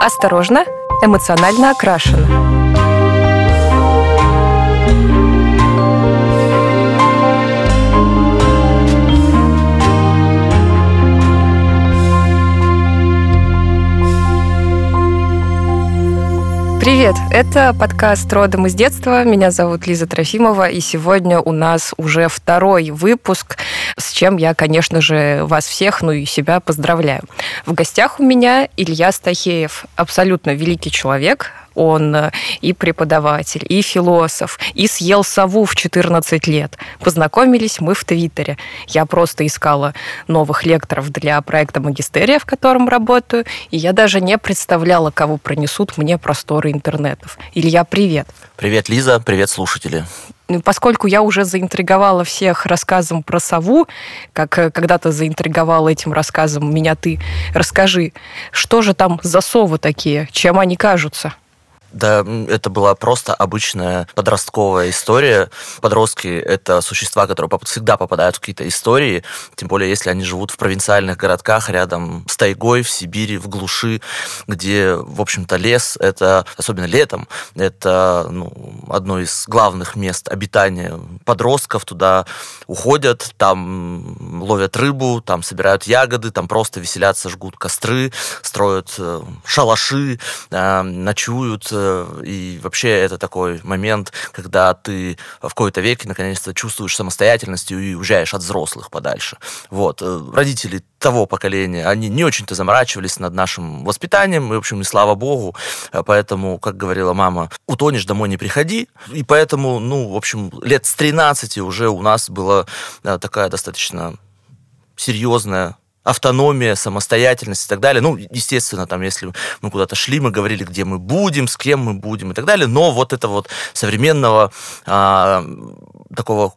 Осторожно, эмоционально окрашено. Привет! Это подкаст «Родом из детства». Меня зовут Лиза Трофимова, и сегодня у нас уже второй выпуск, с чем я, конечно же, вас всех, ну и себя поздравляю. В гостях у меня Илья Стахеев, абсолютно великий человек, он э, и преподаватель, и философ, и съел сову в 14 лет. Познакомились мы в Твиттере. Я просто искала новых лекторов для проекта магистерия, в котором работаю, и я даже не представляла, кого пронесут мне просторы интернетов. Илья, привет. Привет, Лиза, привет, слушатели ну, поскольку я уже заинтриговала всех рассказом про сову, как э, когда-то заинтриговала этим рассказом меня ты, расскажи, что же там за совы такие, чем они кажутся? Да, это была просто обычная подростковая история. Подростки — это существа, которые всегда попадают в какие-то истории, тем более если они живут в провинциальных городках рядом с тайгой, в Сибири, в глуши, где, в общем-то, лес — это, особенно летом, это ну, одно из главных мест обитания подростков. Туда уходят, там ловят рыбу, там собирают ягоды, там просто веселятся, жгут костры, строят э, шалаши, э, ночуют, и вообще это такой момент, когда ты в какой-то веке наконец-то чувствуешь самостоятельность и уезжаешь от взрослых подальше. Вот. Э, родители того поколения, они не очень-то заморачивались над нашим воспитанием, и, в общем, и слава богу, э, поэтому, как говорила мама, утонешь, домой не приходи, и поэтому, ну, в общем, лет с 13 уже у нас была э, такая достаточно серьезная автономия, самостоятельность и так далее. Ну, естественно, там, если мы куда-то шли, мы говорили, где мы будем, с кем мы будем и так далее, но вот это вот современного а, такого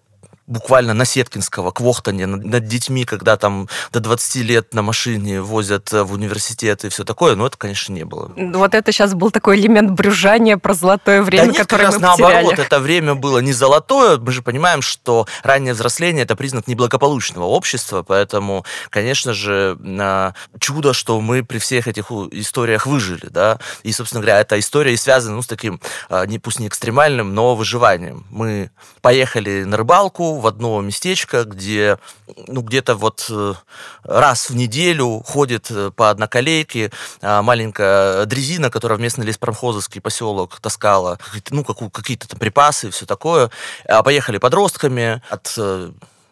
буквально на Сеткинского квохтанье над, над детьми, когда там до 20 лет на машине возят э, в университет и все такое, но это, конечно, не было. Вот это сейчас был такой элемент брюжания про золотое время, да нет, которое как раз мы наоборот, потеряли. это время было не золотое, мы же понимаем, что раннее взросление – это признак неблагополучного общества, поэтому, конечно же, чудо, что мы при всех этих историях выжили, да, и, собственно говоря, эта история и связана, ну, с таким, а, не, пусть не экстремальным, но выживанием. Мы поехали на рыбалку, в одно местечко, где ну, где-то вот э, раз в неделю ходит э, по одноколейке а, маленькая дрезина, которая в местный леспромхозовский поселок таскала ну, какие-то там припасы и все такое. А поехали подростками от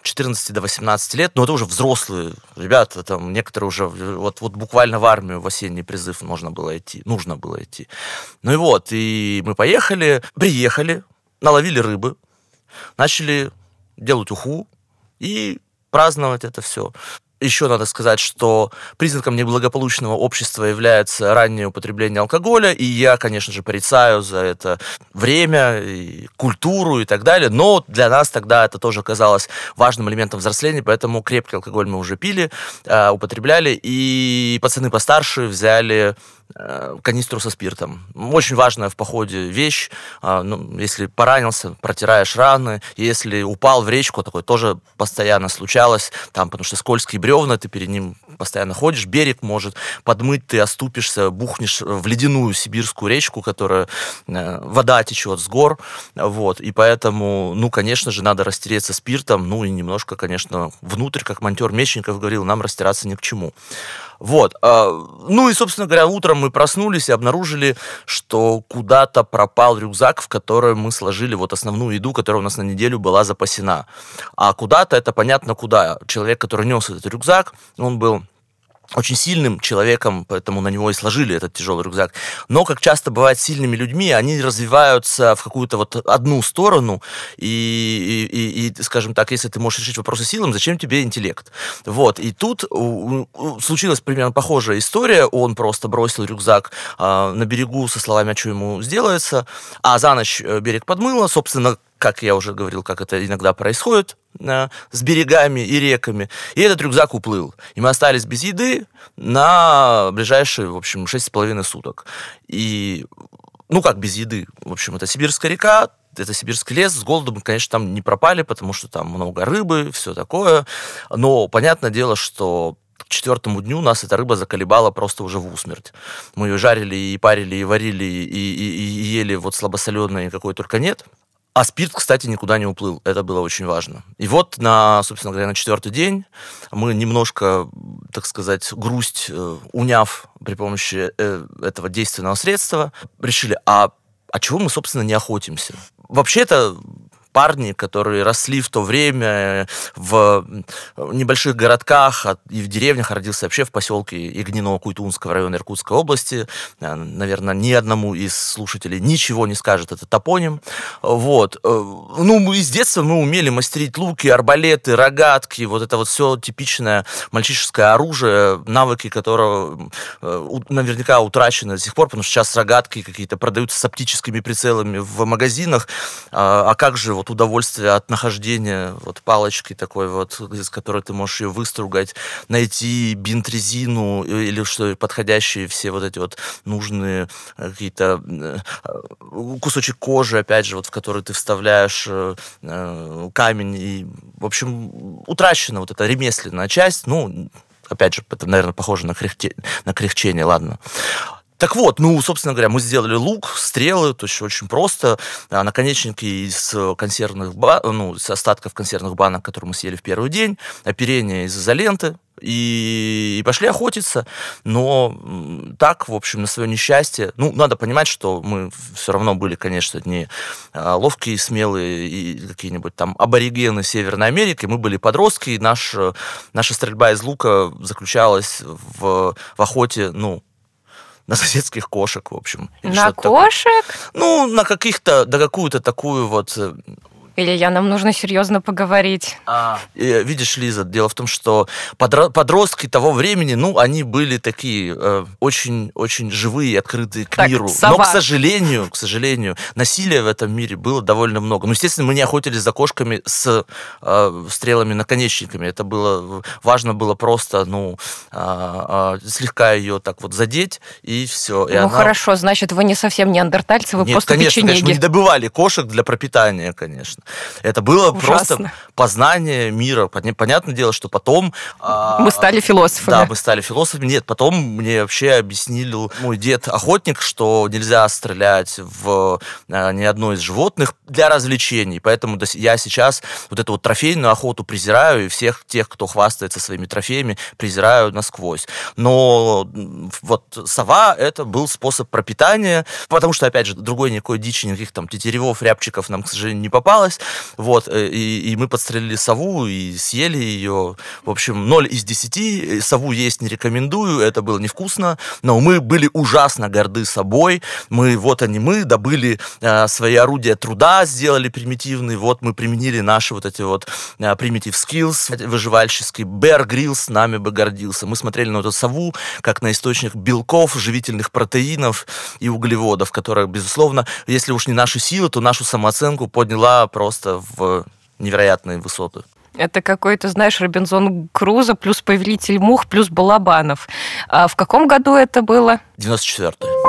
14 э, до 18 лет, но это уже взрослые ребята, там некоторые уже вот, вот буквально в армию в осенний призыв можно было идти, нужно было идти. Ну и вот, и мы поехали, приехали, наловили рыбы, начали делать уху и праздновать это все. Еще надо сказать, что признаком неблагополучного общества является раннее употребление алкоголя, и я, конечно же, порицаю за это время, и культуру и так далее, но для нас тогда это тоже казалось важным элементом взросления, поэтому крепкий алкоголь мы уже пили, э, употребляли, и пацаны постарше взяли канистру со спиртом. Очень важная в походе вещь. А, ну, если поранился, протираешь раны. Если упал в речку, такое тоже постоянно случалось. Там, потому что скользкие бревна, ты перед ним постоянно ходишь, берег может подмыть, ты оступишься, бухнешь в ледяную сибирскую речку, которая э, вода течет с гор. Вот. И поэтому, ну, конечно же, надо растереться спиртом. Ну, и немножко, конечно, внутрь, как монтер Мечников говорил, нам растираться ни к чему. Вот. А, ну и, собственно говоря, утром мы проснулись и обнаружили, что куда-то пропал рюкзак, в который мы сложили вот основную еду, которая у нас на неделю была запасена. А куда-то это понятно куда. Человек, который нес этот рюкзак, он был очень сильным человеком, поэтому на него и сложили этот тяжелый рюкзак. Но, как часто бывает с сильными людьми, они развиваются в какую-то вот одну сторону, и, и, и, скажем так, если ты можешь решить вопросы силам, зачем тебе интеллект? Вот, и тут случилась примерно похожая история, он просто бросил рюкзак э, на берегу со словами, а что ему сделается, а за ночь э, берег подмыло, собственно, как я уже говорил, как это иногда происходит э, с берегами и реками. И этот рюкзак уплыл. И мы остались без еды на ближайшие, в общем, 6,5 суток. И, ну как без еды? В общем, это Сибирская река, это сибирский лес, с голоду мы, конечно, там не пропали, потому что там много рыбы, все такое. Но понятное дело, что к четвертому дню нас эта рыба заколебала просто уже в усмерть. Мы ее жарили и парили, и варили, и, и, и ели вот слабосоленой, какой только нет. А спирт, кстати, никуда не уплыл. Это было очень важно. И вот, на, собственно говоря, на четвертый день мы немножко, так сказать, грусть э, уняв при помощи э, этого действенного средства, решили, а, а чего мы, собственно, не охотимся? Вообще-то парни, которые росли в то время в небольших городках и в деревнях, родился вообще в поселке Игниново-Куйтунского района Иркутской области. Э, наверное, ни одному из слушателей ничего не скажет этот топоним. Вот. Э, ну, из детства мы умели мастерить луки, арбалеты, рогатки, вот это вот все типичное мальчишеское оружие, навыки которого э, наверняка утрачены до сих пор, потому что сейчас рогатки какие-то продаются с оптическими прицелами в магазинах. А, а как же вот удовольствие от нахождения вот палочки такой вот, из которой ты можешь ее выстругать, найти бинт-резину или что подходящие все вот эти вот нужные э, какие-то э, кусочек кожи, опять же, вот в который ты вставляешь э, камень и, в общем, утрачена вот эта ремесленная часть, ну, опять же, это, наверное, похоже на, кряхте, на кряхчение, ладно. Так вот, ну, собственно говоря, мы сделали лук, стрелы, то есть очень просто. А, наконечники из консервных, ну, из остатков консервных банок, которые мы съели в первый день, оперение из изоленты, и, и пошли охотиться. Но так, в общем, на свое несчастье, ну, надо понимать, что мы все равно были, конечно, не а, ловкие, смелые и какие-нибудь там аборигены Северной Америки. Мы были подростки, и наш, наша стрельба из лука заключалась в, в охоте, ну, на соседских кошек, в общем. На кошек? Такое. Ну, на каких-то, да какую-то такую вот э, Илья, нам нужно серьезно поговорить. А, видишь, Лиза, дело в том, что подростки того времени, ну, они были такие очень-очень э, живые, открытые к так, миру. Сова. Но, к сожалению, к сожалению, насилия в этом мире было довольно много. Ну, естественно, мы не охотились за кошками с э, стрелами-наконечниками. Это было важно было просто, ну, э, э, слегка ее так вот задеть и все. И ну, она... хорошо, значит, вы не совсем неандертальцы, вы Нет, просто конечно, печенеги. конечно, мы не добывали кошек для пропитания, конечно. Это было Ужасно. просто познание мира. Понятное дело, что потом... А, мы стали философами. Да, мы стали философами. Нет, потом мне вообще объяснил мой дед-охотник, что нельзя стрелять в а, ни одно из животных для развлечений. Поэтому я сейчас вот эту вот трофейную охоту презираю, и всех тех, кто хвастается своими трофеями, презираю насквозь. Но вот сова — это был способ пропитания, потому что, опять же, другой никакой дичи, никаких там тетеревов, рябчиков нам, к сожалению, не попалось. Вот, э, и, и мы подстрелили сову и съели ее. В общем, 0 из 10. Сову есть не рекомендую, это было невкусно, но мы были ужасно горды собой. Мы, вот они мы, добыли э, свои орудия труда, сделали примитивные, вот мы применили наши вот эти вот э, primitive skills выживальческие. Bear Grylls нами бы гордился. Мы смотрели на эту сову как на источник белков, живительных протеинов и углеводов, которая, безусловно, если уж не наши силы, то нашу самооценку подняла просто в невероятные высоты. Это какой-то, знаешь, Робинзон Крузо плюс Повелитель Мух плюс Балабанов. А в каком году это было? 94-й.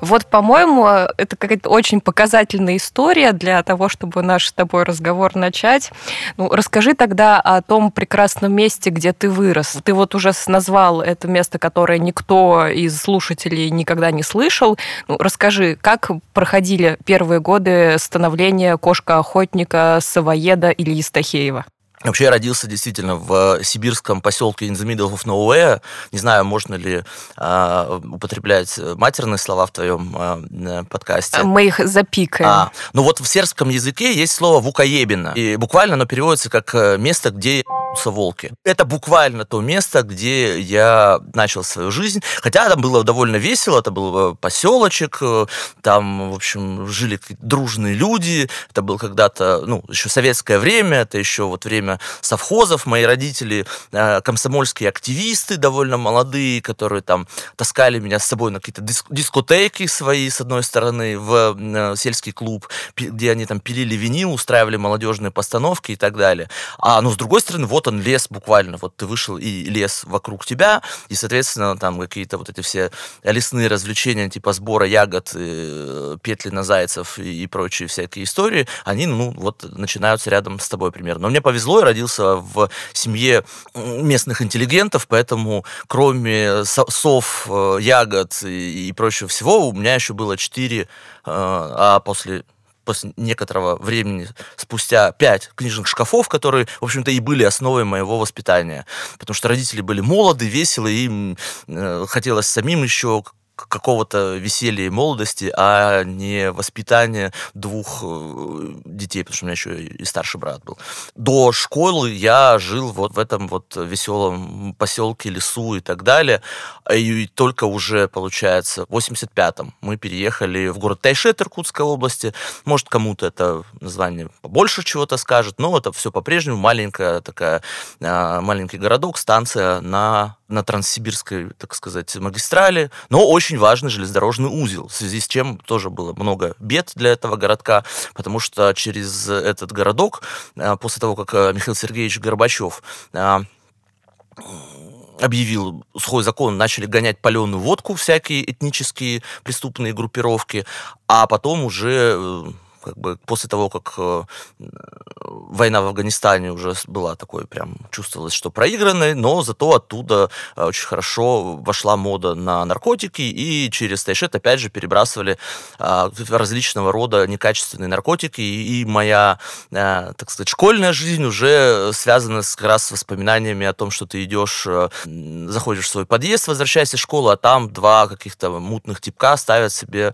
Вот, по-моему, это какая-то очень показательная история для того, чтобы наш с тобой разговор начать. Ну, расскажи тогда о том прекрасном месте, где ты вырос. Ты вот уже назвал это место, которое никто из слушателей никогда не слышал. Ну, расскажи, как проходили первые годы становления кошка-охотника, савоеда или Истахеева? Вообще я родился действительно в сибирском поселке in the middle of nowhere. Не знаю, можно ли э, употреблять матерные слова в твоем э, подкасте. Мы их запикаем. А, ну вот в сербском языке есть слово «вукаебина». И буквально оно переводится как э, место, где волки. Это буквально то место, где я начал свою жизнь. Хотя там было довольно весело, это был э, поселочек, э, там, в общем, жили дружные люди. Это было когда-то, ну, еще советское время, это еще вот время совхозов. Мои родители э, комсомольские активисты, довольно молодые, которые там таскали меня с собой на какие-то диск дискотеки свои, с одной стороны, в сельский клуб, где они там пилили винил, устраивали молодежные постановки и так далее. А, ну, с другой стороны, вот вот он лес буквально, вот ты вышел и лес вокруг тебя, и, соответственно, там какие-то вот эти все лесные развлечения, типа сбора ягод, э, петли на зайцев и, и прочие всякие истории, они, ну, вот начинаются рядом с тобой примерно. Но мне повезло, я родился в семье местных интеллигентов, поэтому кроме сов, э, ягод и, и прочего всего, у меня еще было четыре, э, а после после некоторого времени, спустя пять книжных шкафов, которые, в общем-то, и были основой моего воспитания. Потому что родители были молоды, веселые, им э, хотелось самим еще какого-то веселья и молодости, а не воспитания двух э, детей, потому что у меня еще и старший брат был. До школы я жил вот в этом вот веселом поселке, лесу и так далее. И только уже, получается, в 85-м мы переехали в город Тайшет Иркутской области. Может, кому-то это название побольше чего-то скажет, но это все по-прежнему маленькая такая, а, маленький городок, станция на на Транссибирской, так сказать, магистрали, но очень важный железнодорожный узел, в связи с чем тоже было много бед для этого городка, потому что через этот городок, а, после того, как а, Михаил Сергеевич Горбачев а, объявил сухой закон, начали гонять паленую водку всякие этнические преступные группировки, а потом уже э, как бы после того, как э, война в Афганистане уже была такой, прям чувствовалось, что проигранной, но зато оттуда э, очень хорошо вошла мода на наркотики, и через Тайшет опять же перебрасывали э, различного рода некачественные наркотики, и моя, так сказать, школьная жизнь уже связана с, как раз с воспоминаниями о том, что ты идешь, заходишь в свой подъезд, возвращаешься из школы, а там два каких-то мутных типка ставят себе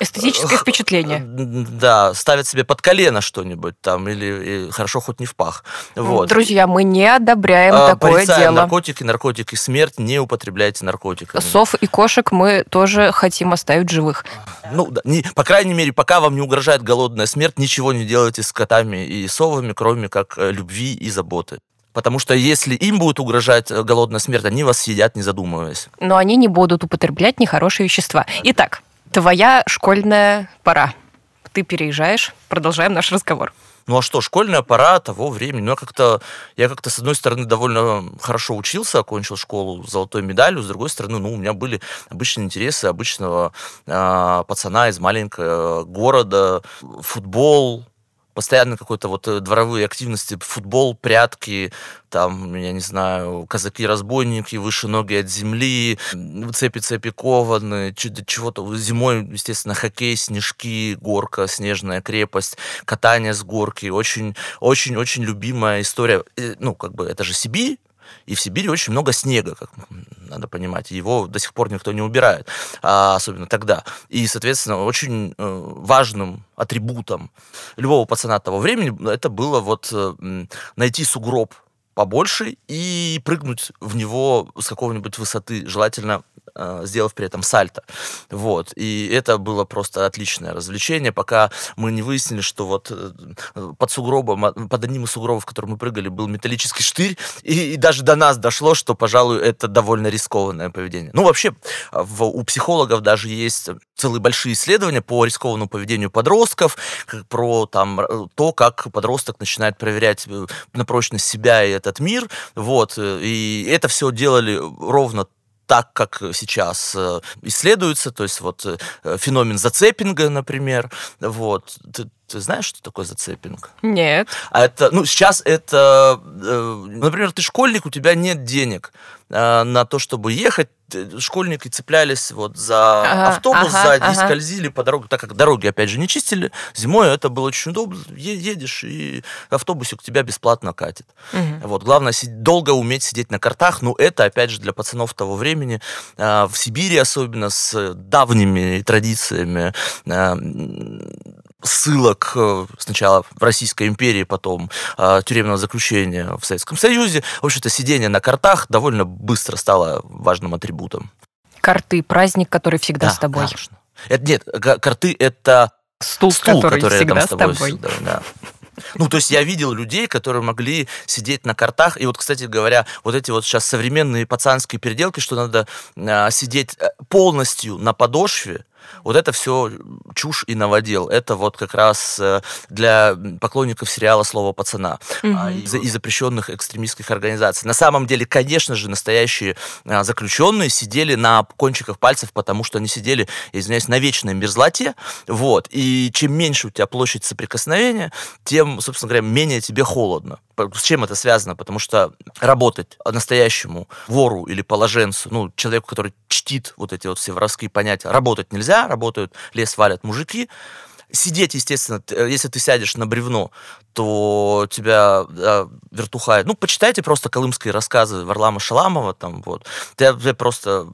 Эстетическое впечатление. Да, ставят себе под колено что-нибудь там, или хорошо хоть не в пах. Вот. Друзья, мы не одобряем а, такое дело. наркотики, наркотики, смерть, не употребляйте наркотики. Сов и кошек мы тоже хотим оставить живых. Ну, да, не, по крайней мере, пока вам не угрожает голодная смерть, ничего не делайте с котами и совами, кроме как э, любви и заботы. Потому что если им будет угрожать э, голодная смерть, они вас съедят, не задумываясь. Но они не будут употреблять нехорошие вещества. Итак, Твоя школьная пора. Ты переезжаешь. Продолжаем наш разговор. Ну а что, школьная пора того времени. Ну, я как-то, я как-то, с одной стороны, довольно хорошо учился, окончил школу с золотой медалью, с другой стороны, ну, у меня были обычные интересы обычного э, пацана из маленького города, футбол, постоянно какой-то вот э, дворовые активности, футбол, прятки, там, я не знаю, казаки-разбойники, выше ноги от земли, цепи-цепи кованы, чего-то. Зимой, естественно, хоккей, снежки, горка, снежная крепость, катание с горки. Очень-очень-очень любимая история. Э, ну, как бы, это же Сибирь, и в Сибири очень много снега, как надо понимать. Его до сих пор никто не убирает, а, особенно тогда. И, соответственно, очень э, важным атрибутом любого пацана того времени это было вот э, найти сугроб побольше и прыгнуть в него с какого-нибудь высоты, желательно сделав при этом сальто. Вот. И это было просто отличное развлечение, пока мы не выяснили, что вот э, под сугробом, под одним из сугробов, в который мы прыгали, был металлический штырь, и, и даже до нас дошло, что, пожалуй, это довольно рискованное поведение. Ну, вообще, в, у психологов даже есть целые большие исследования по рискованному поведению подростков, про там, то, как подросток начинает проверять э, на прочность себя и этот мир. Вот. И это все делали ровно так, как сейчас э, исследуется, то есть вот э, феномен зацепинга, например, вот, ты, знаешь, что такое зацепинг? Нет. А это, ну, сейчас это, э, например, ты школьник, у тебя нет денег на то, чтобы ехать, школьники цеплялись вот за ага, автобус ага, сзади ага. и скользили по дороге, так как дороги, опять же, не чистили. Зимой это было очень удобно. Едешь, и автобусик тебя бесплатно катит. Угу. Вот. Главное, долго уметь сидеть на картах. Ну, это, опять же, для пацанов того времени, а, в Сибири особенно, с давними традициями ссылок э, сначала в Российской империи, потом э, тюремного заключения в Советском Союзе. В общем-то, сидение на картах довольно быстро стало важным атрибутом. Карты, праздник, который всегда да, с тобой. Конечно. Это, нет, карты это стул, стул который, который всегда с тобой. С тобой. Всегда, да. Ну, то есть я видел людей, которые могли сидеть на картах. И вот, кстати говоря, вот эти вот сейчас современные пацанские переделки, что надо э, сидеть полностью на подошве, Вот это все чушь и новодел. Это вот как раз э, для поклонников сериала «Слово пацана» угу. и запрещенных экстремистских организаций. На самом деле, конечно же, настоящие а, заключенные сидели на кончиках пальцев, потому что они сидели, извиняюсь, на вечной мерзлоте. Вот. И чем меньше у тебя площадь соприкосновения, тем, собственно говоря, менее тебе холодно. С чем это связано? Потому что работать настоящему вору или положенцу, ну, человеку, который чтит вот эти вот все воровские понятия, работать нельзя, работают, лес валят мужики, Сидеть, естественно, э, если ты сядешь на бревно, то тебя да, вертухает. Ну, почитайте просто колымские рассказы Варлама Шаламова, там, вот. Тебя, тебя просто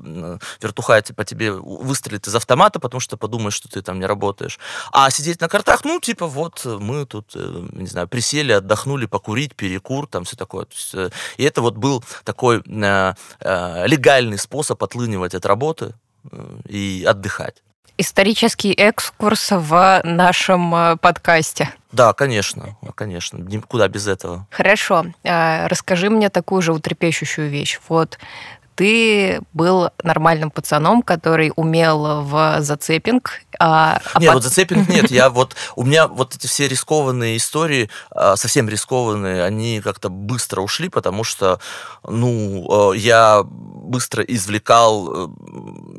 вертухает, по тебе выстрелит из автомата, потому что подумаешь, что ты там не работаешь. А сидеть на картах, ну, типа, вот, мы тут, э, не знаю, присели, отдохнули, покурить, перекур, там, все такое. Есть, э, и это вот был такой э, э, легальный способ отлынивать от работы и отдыхать исторический экскурс в нашем э, подкасте. Да, конечно, конечно, никуда без этого. Хорошо, э, расскажи мне такую же утрепещущую вещь. Вот ты был нормальным пацаном, который умел в зацепинг. А, а нет, под... вот зацепинг нет. Я вот у меня вот эти все рискованные истории, а, совсем рискованные, они как-то быстро ушли, потому что, ну, э, я быстро извлекал э,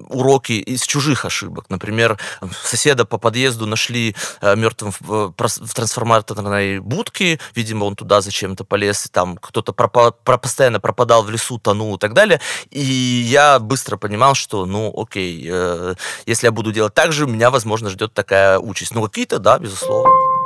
уроки из чужих ошибок. Например, соседа по подъезду нашли э, мертвым в, трансформаторной будке, видимо, он туда зачем-то полез, там кто-то пропа- постоянно пропадал в лесу, тонул и так далее. И я быстро понимал, что, ну, окей, э, если я буду делать так же, меня, возможно, ждет такая участь. Ну, какие-то, да, безусловно.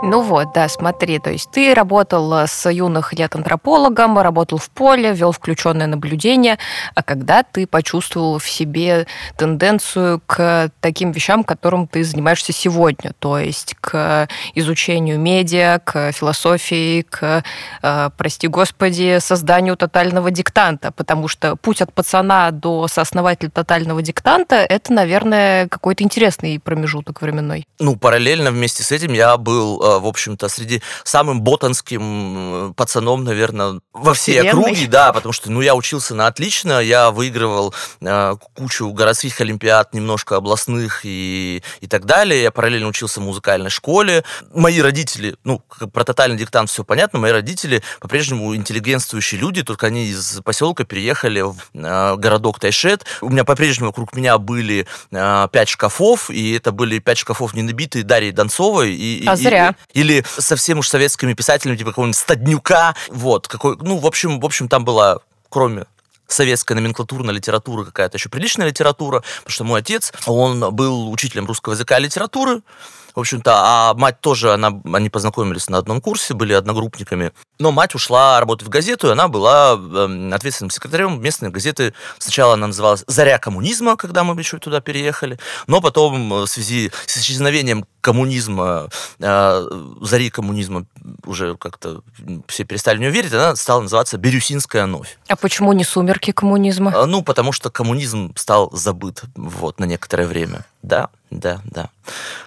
Ну вот, да, смотри, то есть ты работал с юных лет антропологом, работал в поле, вел включенное наблюдение, а когда ты почувствовал в себе тенденцию к таким вещам, которым ты занимаешься сегодня, то есть к изучению медиа, к философии, к, э, прости господи, созданию тотального диктанта, потому что путь от пацана до сооснователя тотального диктанта – это, наверное, какой-то интересный промежуток временной. Ну, параллельно вместе с этим я был э, в общем-то, среди самым ботанским пацаном, наверное, во всей Вселенной. округе, да, потому что, ну, я учился на отлично, я выигрывал э, кучу городских олимпиад, немножко областных и, и так далее, я параллельно учился в музыкальной школе. Мои родители, ну, про тотальный диктант все понятно, мои родители по-прежнему интеллигентствующие люди, только они из поселка переехали в э, городок Тайшет. У меня по-прежнему вокруг меня были э, пять шкафов, и это были пять шкафов не набитые Дарьей Донцовой. И, а и, зря. Или совсем уж советскими писателями, типа какого-нибудь Стаднюка. Вот, какой, ну, в общем, в общем, там была, кроме советская номенклатурная литература, какая-то еще приличная литература, потому что мой отец, он был учителем русского языка и литературы, в общем-то, а мать тоже, она, они познакомились на одном курсе, были одногруппниками. Но мать ушла работать в газету, и она была э, ответственным секретарем местной газеты. Сначала она называлась «Заря коммунизма», когда мы еще туда переехали, но потом э, в связи с исчезновением коммунизма, э, зари коммунизма уже как-то все перестали в нее верить, она стала называться «Бирюсинская новь». А почему не «Сумерки коммунизма»? Э, ну, потому что коммунизм стал забыт вот, на некоторое время. Да, да, да.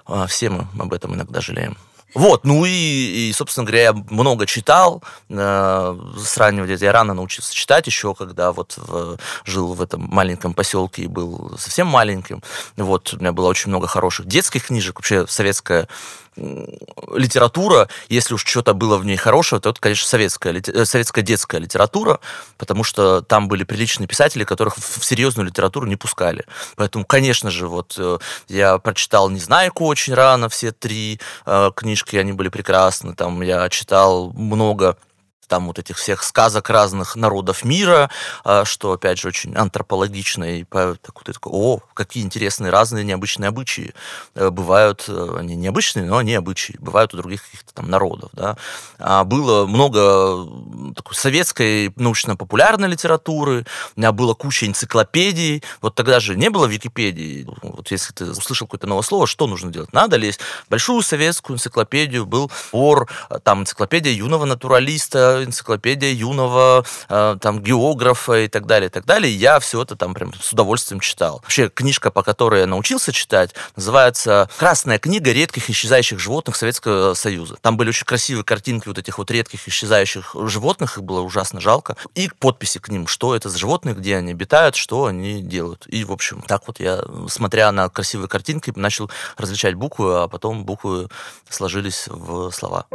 А, все мы об этом иногда жалеем. Вот, ну и, и, собственно говоря, я много читал э, с раннего детства. Я рано научился читать еще, когда вот в, жил в этом маленьком поселке и был совсем маленьким. Вот, у меня было очень много хороших детских книжек. Вообще советская литература, если уж что-то было в ней хорошего, то это, конечно, советская, э, советская детская литература, потому что там были приличные писатели, которых в серьезную литературу не пускали. Поэтому, конечно же, вот э, я прочитал «Незнайку» очень рано, все три э, книжки, они были прекрасны. Там я читал много там вот этих всех сказок разных народов мира, а, что, опять же, очень антропологично, и так вот, и такой, о, какие интересные разные необычные обычаи э, бывают, э, они необычные, но они обычаи, бывают у других каких-то там народов, да. А было много такой советской научно-популярной литературы, у меня было куча энциклопедий, вот тогда же не было Википедии, вот если ты услышал какое-то новое слово, что нужно делать? Надо лезть. В большую советскую энциклопедию, был ор, там энциклопедия юного натуралиста, энциклопедия юного э, там географа и так далее, и так далее. я все это там прям с удовольствием читал. Вообще книжка, по которой я научился читать, называется «Красная книга редких исчезающих животных Советского Союза». Там были очень красивые картинки вот этих вот редких исчезающих животных, их было ужасно жалко. И подписи к ним, что это за животные, где они обитают, что они делают. И, в общем, так вот я, смотря на красивые картинки, начал различать буквы, а потом буквы сложились в слова.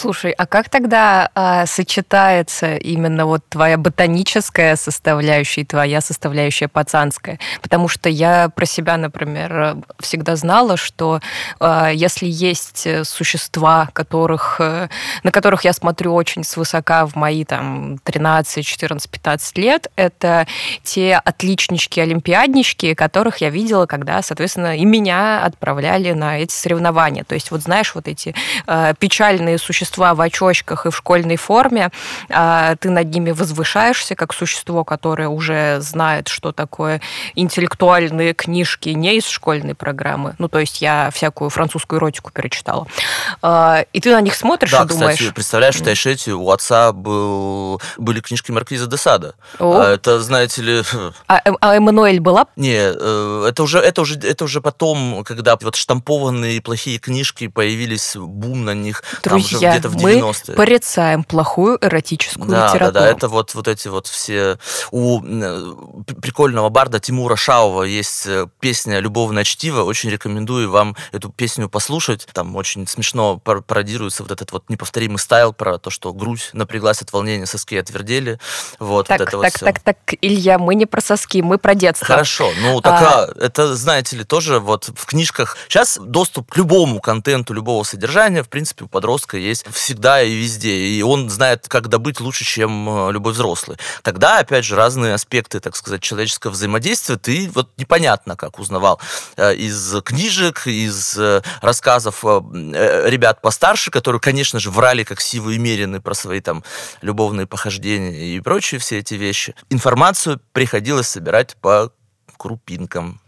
Слушай, а как тогда а, сочетается именно вот твоя ботаническая составляющая и твоя составляющая пацанская? Потому что я про себя, например, всегда знала, что а, если есть существа, которых, э, на которых я смотрю очень свысока в мои там 13, 14, 15 лет, это те отличнички, олимпиаднички, которых я видела, когда, соответственно, и меня отправляли на эти соревнования. То есть вот знаешь, вот эти а, печальные существа, существа в очочках и в школьной форме, а, ты над ними возвышаешься как существо, которое уже знает, что такое интеллектуальные книжки не из школьной программы. Ну, то есть я всякую французскую эротику перечитала. А, и ты на них смотришь да, и думаешь... кстати, представляешь, в Тайшете у отца был, были книжки Маркиза де Сада. А это, знаете ли... А, а Эммануэль была? Не, э, это уже, это, уже, это уже потом, когда вот штампованные плохие книжки появились, бум на них. Друзья, где-то в 90-е. Мы порицаем плохую эротическую да, литературу. Да, да, это вот, вот эти вот все... У прикольного барда Тимура Шаова есть э, песня «Любовное чтиво». Очень рекомендую вам эту песню послушать. Там очень смешно пародируется вот этот вот неповторимый стайл про то, что грудь напряглась от волнения, соски отвердели. Вот, так, вот это так, вот так, так, так, Илья, мы не про соски, мы про детство. Хорошо, ну так а... это, знаете ли, тоже вот в книжках... Сейчас доступ к любому контенту, любого содержания, в принципе, у подростка есть всегда и везде, и он знает, как добыть лучше, чем э, любой взрослый. Тогда, опять же, разные аспекты, так сказать, человеческого взаимодействия ты вот непонятно как узнавал э, из книжек, из э, рассказов ребят постарше, которые, конечно же, врали как сивые мерины про свои там любовные похождения и прочие все эти вещи. Информацию приходилось собирать по крупинкам.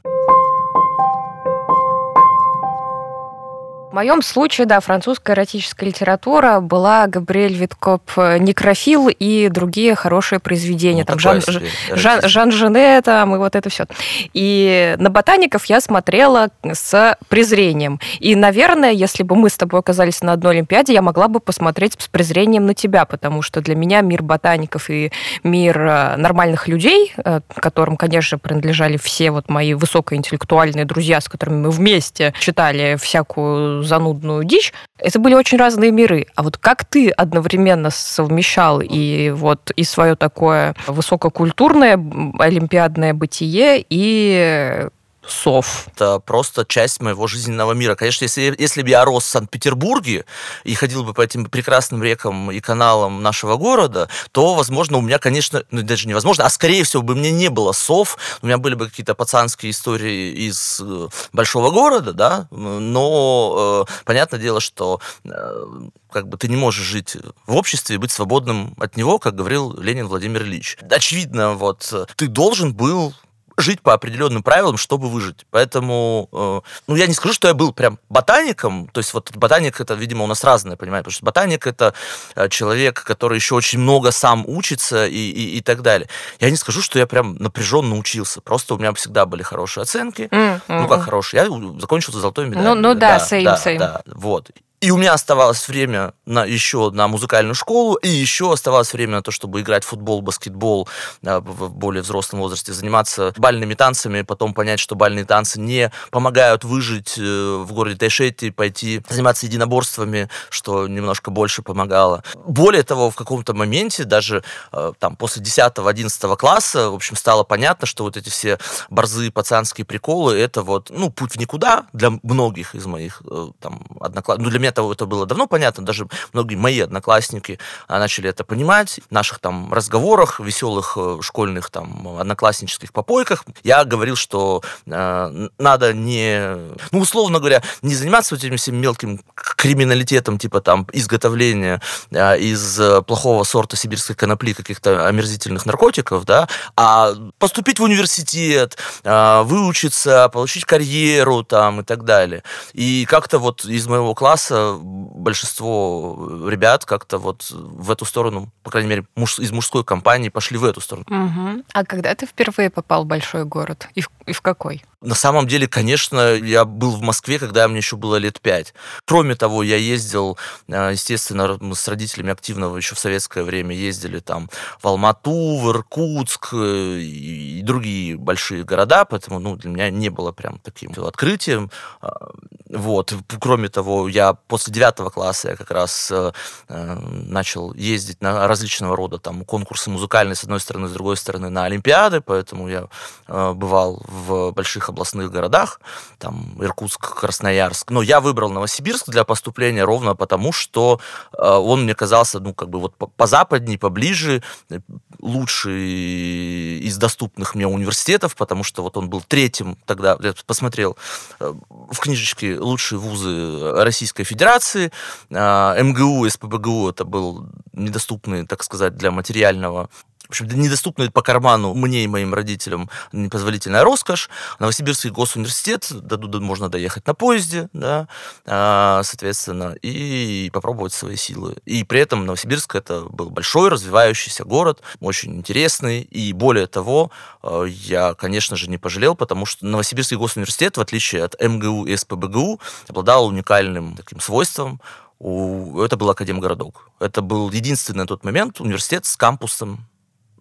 В моем случае, да, французская эротическая литература была Габриэль Виткоп э, «Некрофил» и другие хорошие произведения. Ну, там Жан, Жан, Жан Жене, там, и вот это все. И на ботаников я смотрела с презрением. И, наверное, если бы мы с тобой оказались на одной Олимпиаде, я могла бы посмотреть с презрением на тебя, потому что для меня мир ботаников и мир э, нормальных людей, э, которым, конечно, принадлежали все вот мои высокоинтеллектуальные друзья, с которыми мы вместе читали всякую занудную дичь. Это были очень разные миры. А вот как ты одновременно совмещал и вот и свое такое высококультурное олимпиадное бытие и сов. Это просто часть моего жизненного мира. Конечно, если, если бы я рос в Санкт-Петербурге и ходил бы по этим прекрасным рекам и каналам нашего города, то, возможно, у меня, конечно, ну, даже невозможно, а скорее всего бы мне не было сов, у меня были бы какие-то пацанские истории из э, большого города, да, но э, понятное дело, что э, как бы ты не можешь жить в обществе и быть свободным от него, как говорил Ленин Владимир Ильич. Очевидно, вот э, ты должен был жить по определенным правилам, чтобы выжить. Поэтому, э, ну, я не скажу, что я был прям ботаником. То есть вот ботаник это, видимо, у нас разное, понимаете? Потому что ботаник это э, человек, который еще очень много сам учится и, и, и так далее. Я не скажу, что я прям напряженно учился. Просто у меня всегда были хорошие оценки. Mm-hmm. Ну, как хорошие. Я закончил золотой медаль. Ну, ну да, да, same, да, same. да, вот. И у меня оставалось время на, еще на музыкальную школу, и еще оставалось время на то, чтобы играть в футбол, баскетбол а, в более взрослом возрасте, заниматься бальными танцами, потом понять, что бальные танцы не помогают выжить э, в городе Тайшетти, пойти заниматься единоборствами, что немножко больше помогало. Более того, в каком-то моменте, даже э, там после 10-11 класса, в общем, стало понятно, что вот эти все борзые пацанские приколы, это вот, ну, путь в никуда для многих из моих э, там одноклассников. Ну, для меня это, это было давно понятно, даже многие мои одноклассники а, начали это понимать. В наших там разговорах, веселых э, школьных там однокласснических попойках я говорил, что э, надо не, ну, условно говоря, не заниматься этим всем мелким криминалитетом, типа там изготовления э, из плохого сорта сибирской конопли каких-то омерзительных наркотиков, да, а поступить в университет, э, выучиться, получить карьеру там и так далее. И как-то вот из моего класса большинство ребят как-то вот в эту сторону, по крайней мере, муж, из мужской компании пошли в эту сторону. Угу. А когда ты впервые попал в большой город? И в, и в какой? На самом деле, конечно, я был в Москве, когда мне еще было лет пять. Кроме того, я ездил, э, естественно, мы с родителями активно еще в советское время ездили там в Алмату, в Иркутск э, и другие большие города, поэтому ну, для меня не было прям таким открытием. А, вот. Кроме того, я после девятого класса я как раз э, начал ездить на различного рода там конкурсы музыкальные, с одной стороны, с другой стороны, на Олимпиады, поэтому я бывал в больших областных городах, там Иркутск, Красноярск. Но я выбрал Новосибирск для поступления ровно потому, что э, он мне казался, ну, как бы вот позападней, поближе, э, лучший из доступных мне университетов, потому что вот он был третьим тогда, я посмотрел э, в книжечке «Лучшие вузы Российской Федерации», МГУ, СПБГУ это был недоступный, так сказать, для материального в общем, недоступная по карману мне и моим родителям непозволительная роскошь. Новосибирский госуниверситет, до можно доехать на поезде, да, а, соответственно, и попробовать свои силы. И при этом Новосибирск это был большой развивающийся город, очень интересный, и более того, э, я, конечно же, не пожалел, потому что Новосибирский госуниверситет, в отличие от МГУ и СПБГУ, обладал уникальным таким свойством, это был Академгородок. Это был единственный на тот момент университет с кампусом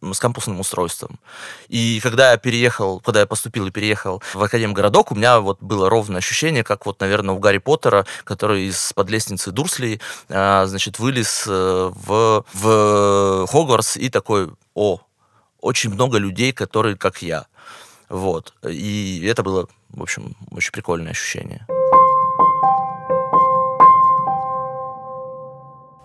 с кампусным устройством. И когда я переехал, когда я поступил и переехал в Академгородок, у меня вот было ровное ощущение, как вот, наверное, у Гарри Поттера, который из-под лестницы Дурсли, а, значит, вылез э, в, в Хогвартс и такой, о, очень много людей, которые как я. Вот. И это было, в общем, очень прикольное ощущение.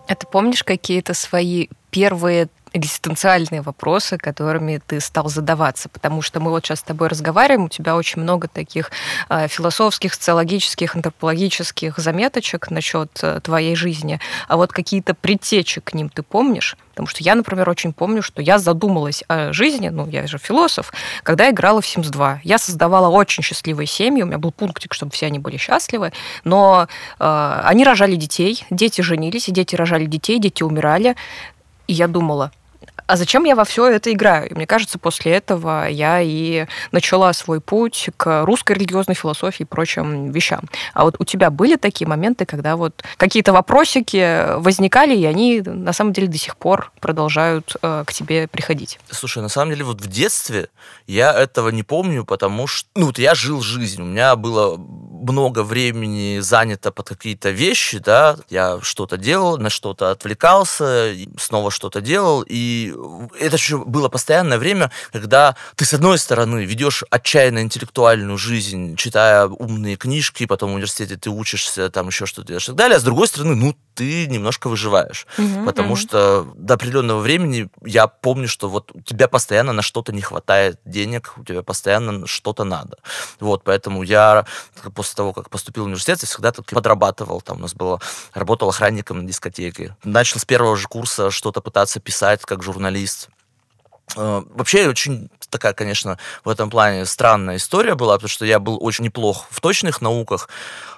А ты помнишь какие-то свои первые экзистенциальные вопросы, которыми ты стал задаваться, потому что мы вот сейчас с тобой разговариваем, у тебя очень много таких э, философских, социологических, антропологических заметочек насчет э, твоей жизни, а вот какие-то предтечи к ним ты помнишь? Потому что я, например, очень помню, что я задумалась о жизни, ну, я же философ, когда играла в Sims 2. Я создавала очень счастливые семьи, у меня был пунктик, чтобы все они были счастливы, но э, они рожали детей, дети женились, дети рожали детей, дети умирали, и я думала, а зачем я во все это играю? И мне кажется, после этого я и начала свой путь к русской религиозной философии и прочим вещам. А вот у тебя были такие моменты, когда вот какие-то вопросики возникали, и они на самом деле до сих пор продолжают э, к тебе приходить? Слушай, на самом деле вот в детстве я этого не помню, потому что ну, вот я жил жизнь, у меня было много времени занято под какие-то вещи, да, я что-то делал, на что-то отвлекался, снова что-то делал, и это еще было постоянное время, когда ты, с одной стороны, ведешь отчаянно интеллектуальную жизнь, читая умные книжки, потом в университете ты учишься, там еще что-то делаешь и так далее, а с другой стороны, ну, ты немножко выживаешь. Угу, потому угу. что до определенного времени я помню, что вот у тебя постоянно на что-то не хватает денег, у тебя постоянно что-то надо. Вот, поэтому я после того, как поступил в университет, я всегда так подрабатывал. Там у нас было, работал охранником на дискотеке. Начал с первого же курса что-то пытаться писать как журналист. Э, вообще очень такая, конечно, в этом плане странная история была, потому что я был очень неплох в точных науках,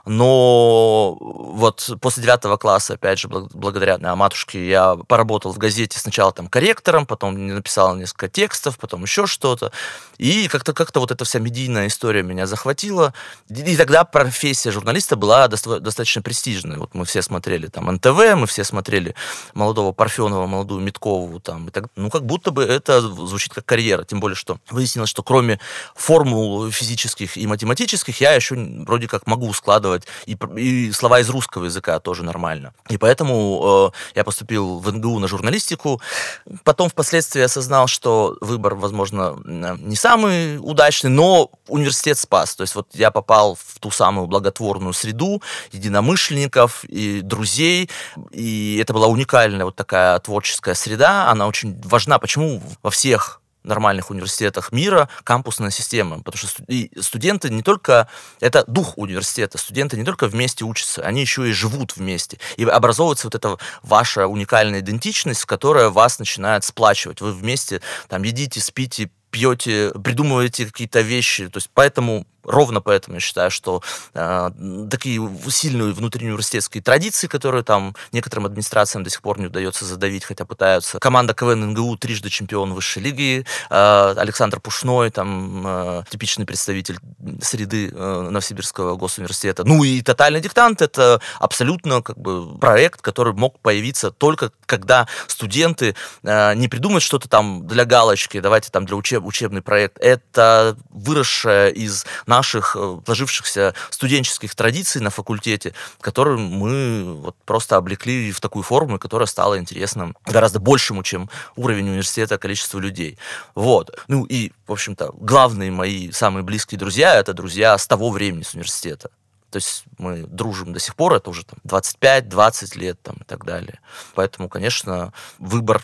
но вот после девятого класса, опять же, благодаря матушке, я поработал в газете сначала там корректором, потом написал несколько текстов, потом еще что-то. И как-то как вот эта вся медийная история меня захватила. И тогда профессия журналиста была достаточно престижной. Вот мы все смотрели там НТВ, мы все смотрели молодого Парфенова, молодую Миткову. Там, и так, ну, как будто бы это звучит как карьера. Тем более, что выяснилось, что кроме формул физических и математических, я еще вроде как могу складывать и, и слова из русского языка тоже нормально. И поэтому э, я поступил в НГУ на журналистику. Потом впоследствии осознал, что выбор, возможно, не самый удачный, но университет спас. То есть вот я попал в ту самую благотворную среду единомышленников и друзей, и это была уникальная вот такая творческая среда, она очень важна. Почему во всех нормальных университетах мира кампусная система, потому что студенты не только, это дух университета, студенты не только вместе учатся, они еще и живут вместе, и образовывается вот эта ваша уникальная идентичность, которая вас начинает сплачивать, вы вместе там едите, спите, пьете, придумываете какие-то вещи, то есть поэтому ровно поэтому я считаю, что э, такие сильные внутренние университетские традиции, которые там некоторым администрациям до сих пор не удается задавить, хотя пытаются. Команда КВН НГУ трижды чемпион высшей лиги, э, Александр Пушной, там э, типичный представитель среды э, Новосибирского госуниверситета. Ну и «Тотальный диктант» — это абсолютно как бы проект, который мог появиться только когда студенты э, не придумают что-то там для галочки, давайте там для учеб, учебный проект. Это выросшее из наших э, сложившихся студенческих традиций на факультете, которые мы вот просто облекли в такую форму, которая стала интересным гораздо большему, чем уровень университета, количество людей. Вот. Ну и, в общем-то, главные мои самые близкие друзья — это друзья с того времени, с университета. То есть мы дружим до сих пор, это уже там 25-20 лет там, и так далее. Поэтому, конечно, выбор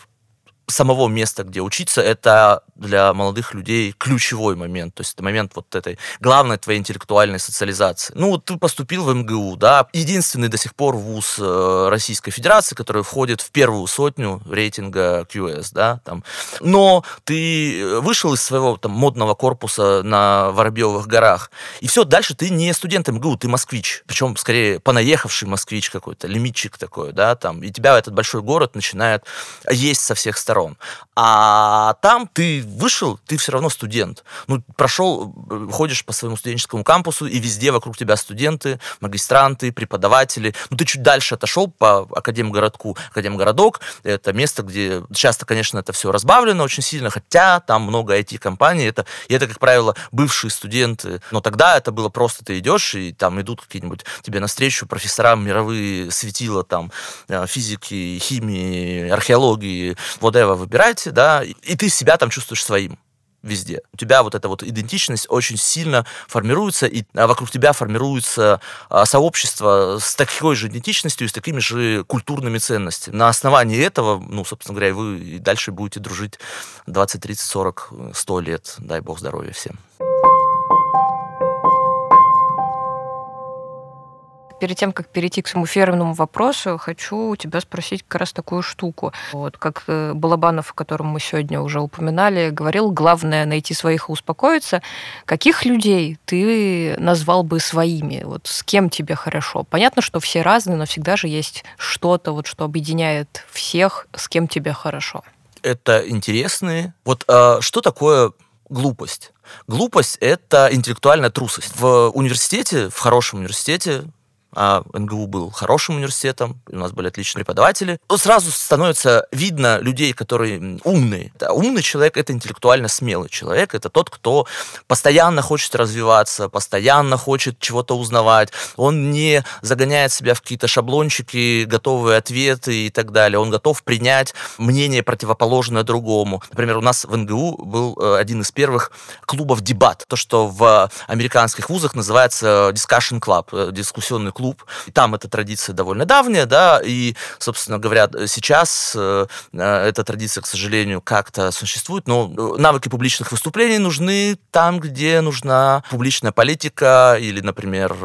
самого места, где учиться, это для молодых людей ключевой момент. То есть это момент вот этой главной твоей интеллектуальной социализации. Ну, вот ты поступил в МГУ, да, единственный до сих пор вуз э, Российской Федерации, который входит в первую сотню рейтинга QS, да, там. Но ты вышел из своего там модного корпуса на Воробьевых горах, и все, дальше ты не студент МГУ, ты москвич. Причем, скорее, понаехавший москвич какой-то, лимитчик такой, да, там. И тебя этот большой город начинает есть со всех сторон сторон. А там ты вышел, ты все равно студент. Ну, прошел, ходишь по своему студенческому кампусу, и везде вокруг тебя студенты, магистранты, преподаватели. Ну, ты чуть дальше отошел по Академгородку. Академгородок — это место, где часто, конечно, это все разбавлено очень сильно, хотя там много IT-компаний. Это, и это, как правило, бывшие студенты. Но тогда это было просто ты идешь, и там идут какие-нибудь тебе навстречу профессора мировые светила там э, физики, химии, археологии, whatever, whatever выбирайте, да, и ты себя там чувствуешь своим везде. У тебя вот эта вот идентичность очень сильно формируется, и а, вокруг тебя формируется а, сообщество с такой же идентичностью и с такими же культурными ценностями. На основании этого, ну, собственно говоря, вы и дальше будете дружить 20, 30, 40, 100 лет. Дай бог здоровья всем. Перед тем, как перейти к своему фирменному вопросу, хочу у тебя спросить как раз такую штуку. Вот, как э, Балабанов, о котором мы сегодня уже упоминали, говорил, главное найти своих и успокоиться. Каких людей ты назвал бы своими? Вот с кем тебе хорошо? Понятно, что все разные, но всегда же есть что-то, вот, что объединяет всех, с кем тебе хорошо. Это интересные. Вот э, что такое глупость? Глупость — это интеллектуальная трусость. В университете, в хорошем университете, а НГУ был хорошим университетом, у нас были отличные преподаватели, то сразу становится видно людей, которые умные. Да, умный человек — это интеллектуально смелый человек, это тот, кто постоянно хочет развиваться, постоянно хочет чего-то узнавать, он не загоняет себя в какие-то шаблончики, готовые ответы и так далее, он готов принять мнение противоположное другому. Например, у нас в НГУ был э, один из первых клубов дебат, то, что в американских вузах называется discussion club, э, дискуссионный клуб, клуб. Там эта традиция довольно давняя, да, и, собственно говоря, сейчас э, э, эта традиция, к сожалению, как-то существует, но э, навыки публичных выступлений нужны там, где нужна публичная политика или, например,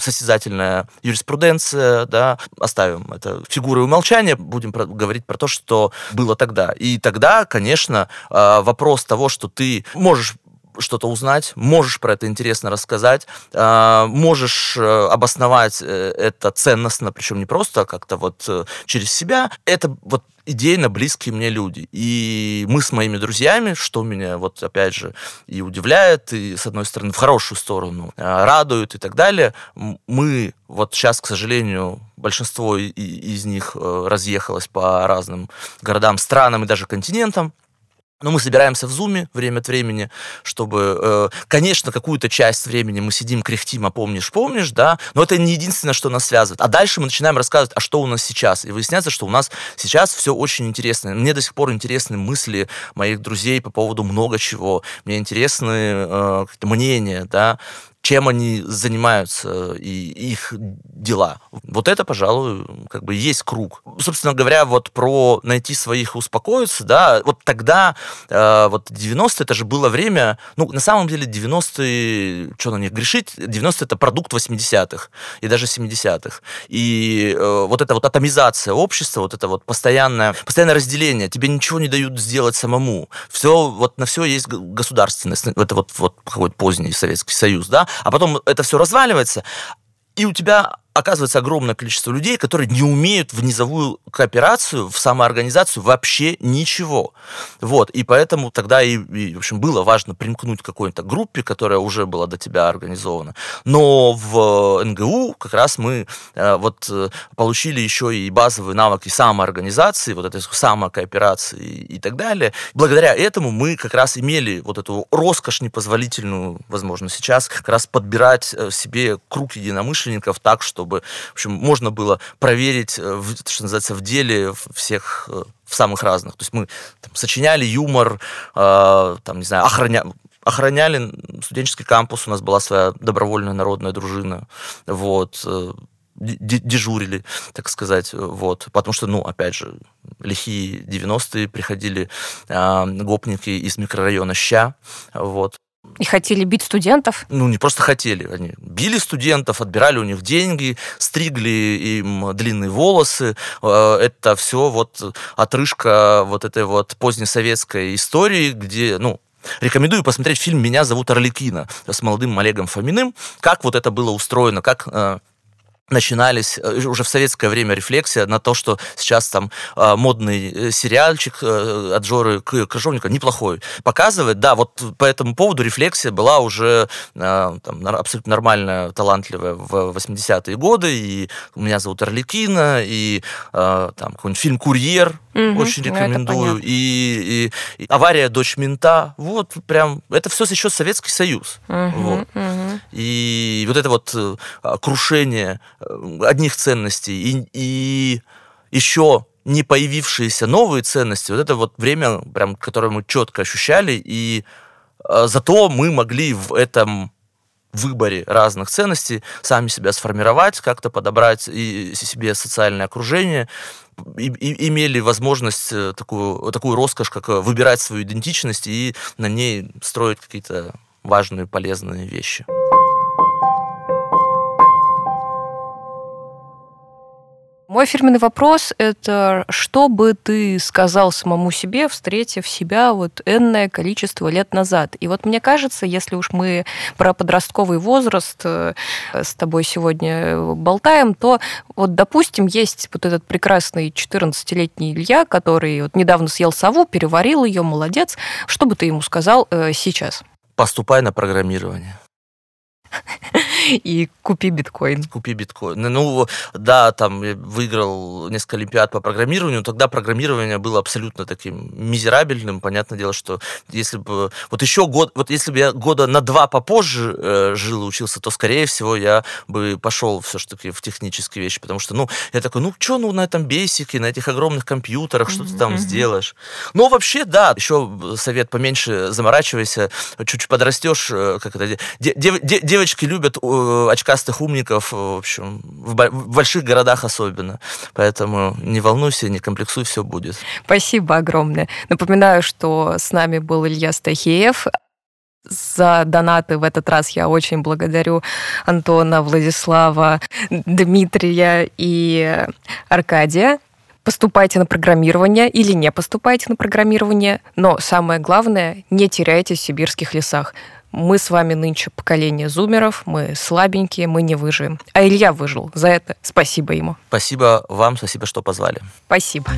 состязательная юриспруденция, да, оставим это фигуры умолчания, будем говорить про то, что было тогда. И тогда, конечно, вопрос того, что ты можешь что-то узнать, можешь про это интересно рассказать, а, можешь э, обосновать э, это ценностно, причем не просто как-то вот э, через себя. Это вот идейно близкие мне люди. И мы с моими друзьями, что меня вот опять же и удивляет, и с одной стороны в хорошую сторону радует и так далее, мы вот сейчас, к сожалению, большинство из них разъехалось по разным городам, странам и даже континентам. Но мы собираемся в зуме время от времени, чтобы, э, конечно, какую-то часть времени мы сидим, кряхтим, а помнишь, помнишь, да, но это не единственное, что нас связывает. А дальше мы начинаем рассказывать, а что у нас сейчас. И выясняется, что у нас сейчас все очень интересно. Мне до сих пор интересны мысли моих друзей по поводу много чего. Мне интересны э, мнения, да чем они занимаются и их дела. Вот это, пожалуй, как бы есть круг. Собственно говоря, вот про найти своих успокоиться, да, вот тогда, э, вот 90 это же было время, ну, на самом деле 90-е, что на них грешить, 90 это продукт 80-х и даже 70-х. И э, вот эта вот атомизация общества, вот это вот постоянное, постоянное разделение, тебе ничего не дают сделать самому. Все, вот на все есть государственность, это вот, вот поздний Советский Союз, да, А потом это все разваливается, и у тебя оказывается огромное количество людей, которые не умеют в низовую кооперацию, в самоорганизацию вообще ничего. Вот, и поэтому тогда и, и в общем, было важно примкнуть к какой-то группе, которая уже была до тебя организована. Но в НГУ как раз мы э, вот э, получили еще и базовые навыки самоорганизации, вот этой самокооперации и, и так далее. Благодаря этому мы как раз имели вот эту роскошь непозволительную, возможно, сейчас как раз подбирать э, себе круг единомышленников так, чтобы чтобы, в общем, можно было проверить, э, что называется, в деле всех э, в самых разных. То есть мы там, сочиняли юмор, э, там, не знаю, охраня... охраняли студенческий кампус, у нас была своя добровольная народная дружина, вот, дежурили, так сказать, вот, потому что, ну, опять же, лихие 90-е приходили э, гопники из микрорайона Ща, вот, и хотели бить студентов? Ну, не просто хотели. Они били студентов, отбирали у них деньги, стригли им длинные волосы. Э, это все вот отрыжка вот этой вот позднесоветской истории, где, ну, Рекомендую посмотреть фильм «Меня зовут Орликина» с молодым Олегом Фоминым. Как вот это было устроено, как э, начинались э, уже в советское время рефлексия на то, что сейчас там э, модный э, сериальчик от Жоры Крыжовника неплохой показывает. Да, вот по этому поводу рефлексия была уже там, абсолютно нормальная, талантливая в 80-е годы. И «Меня зовут Орликина», и там какой-нибудь фильм «Курьер», угу, очень ну, рекомендую, и, и, и «Авария. Дочь мента». Вот прям, это все еще Советский Союз. Угу, вот. Угу. И вот это вот крушение одних ценностей и, и еще не появившиеся новые ценности, вот это вот время, прям, которое мы четко ощущали, и э, зато мы могли в этом выборе разных ценностей сами себя сформировать, как-то подобрать и себе социальное окружение, и, и, имели возможность э, такую, такую роскошь, как выбирать свою идентичность и на ней строить какие-то важные, полезные вещи. Мой фирменный вопрос – это что бы ты сказал самому себе, встретив себя вот энное количество лет назад? И вот мне кажется, если уж мы про подростковый возраст э, с тобой сегодня болтаем, то вот, допустим, есть вот этот прекрасный 14-летний Илья, который вот недавно съел сову, переварил ее, молодец. Что бы ты ему сказал э, сейчас? Поступай на программирование и купи биткоин. Купи биткоин. Ну, да, там выиграл несколько олимпиад по программированию, тогда программирование было абсолютно таким мизерабельным. Понятное дело, что если бы... Вот еще год... Вот если бы я года на два попозже э, жил и учился, то, скорее всего, я бы пошел все-таки в технические вещи, потому что, ну, я такой, ну, что, ну, на этом бейсике, на этих огромных компьютерах, что mm-hmm. ты там сделаешь? Ну, вообще, да, еще совет поменьше заморачивайся, чуть-чуть подрастешь, э, как это, дев, дев, девочки любят Э, очкастых умников, в общем, в больших городах особенно. Поэтому не волнуйся, не комплексуй, все будет. Спасибо огромное. Напоминаю, что с нами был Илья Стахеев, за донаты в этот раз я очень благодарю Антона, Владислава, Дмитрия и Аркадия. Поступайте на программирование или не поступайте на программирование, но самое главное, не теряйтесь в сибирских лесах. Мы с вами нынче поколение зумеров, мы слабенькие, мы не выживем. А Илья выжил. За это спасибо ему. Спасибо вам, спасибо, что позвали. Спасибо.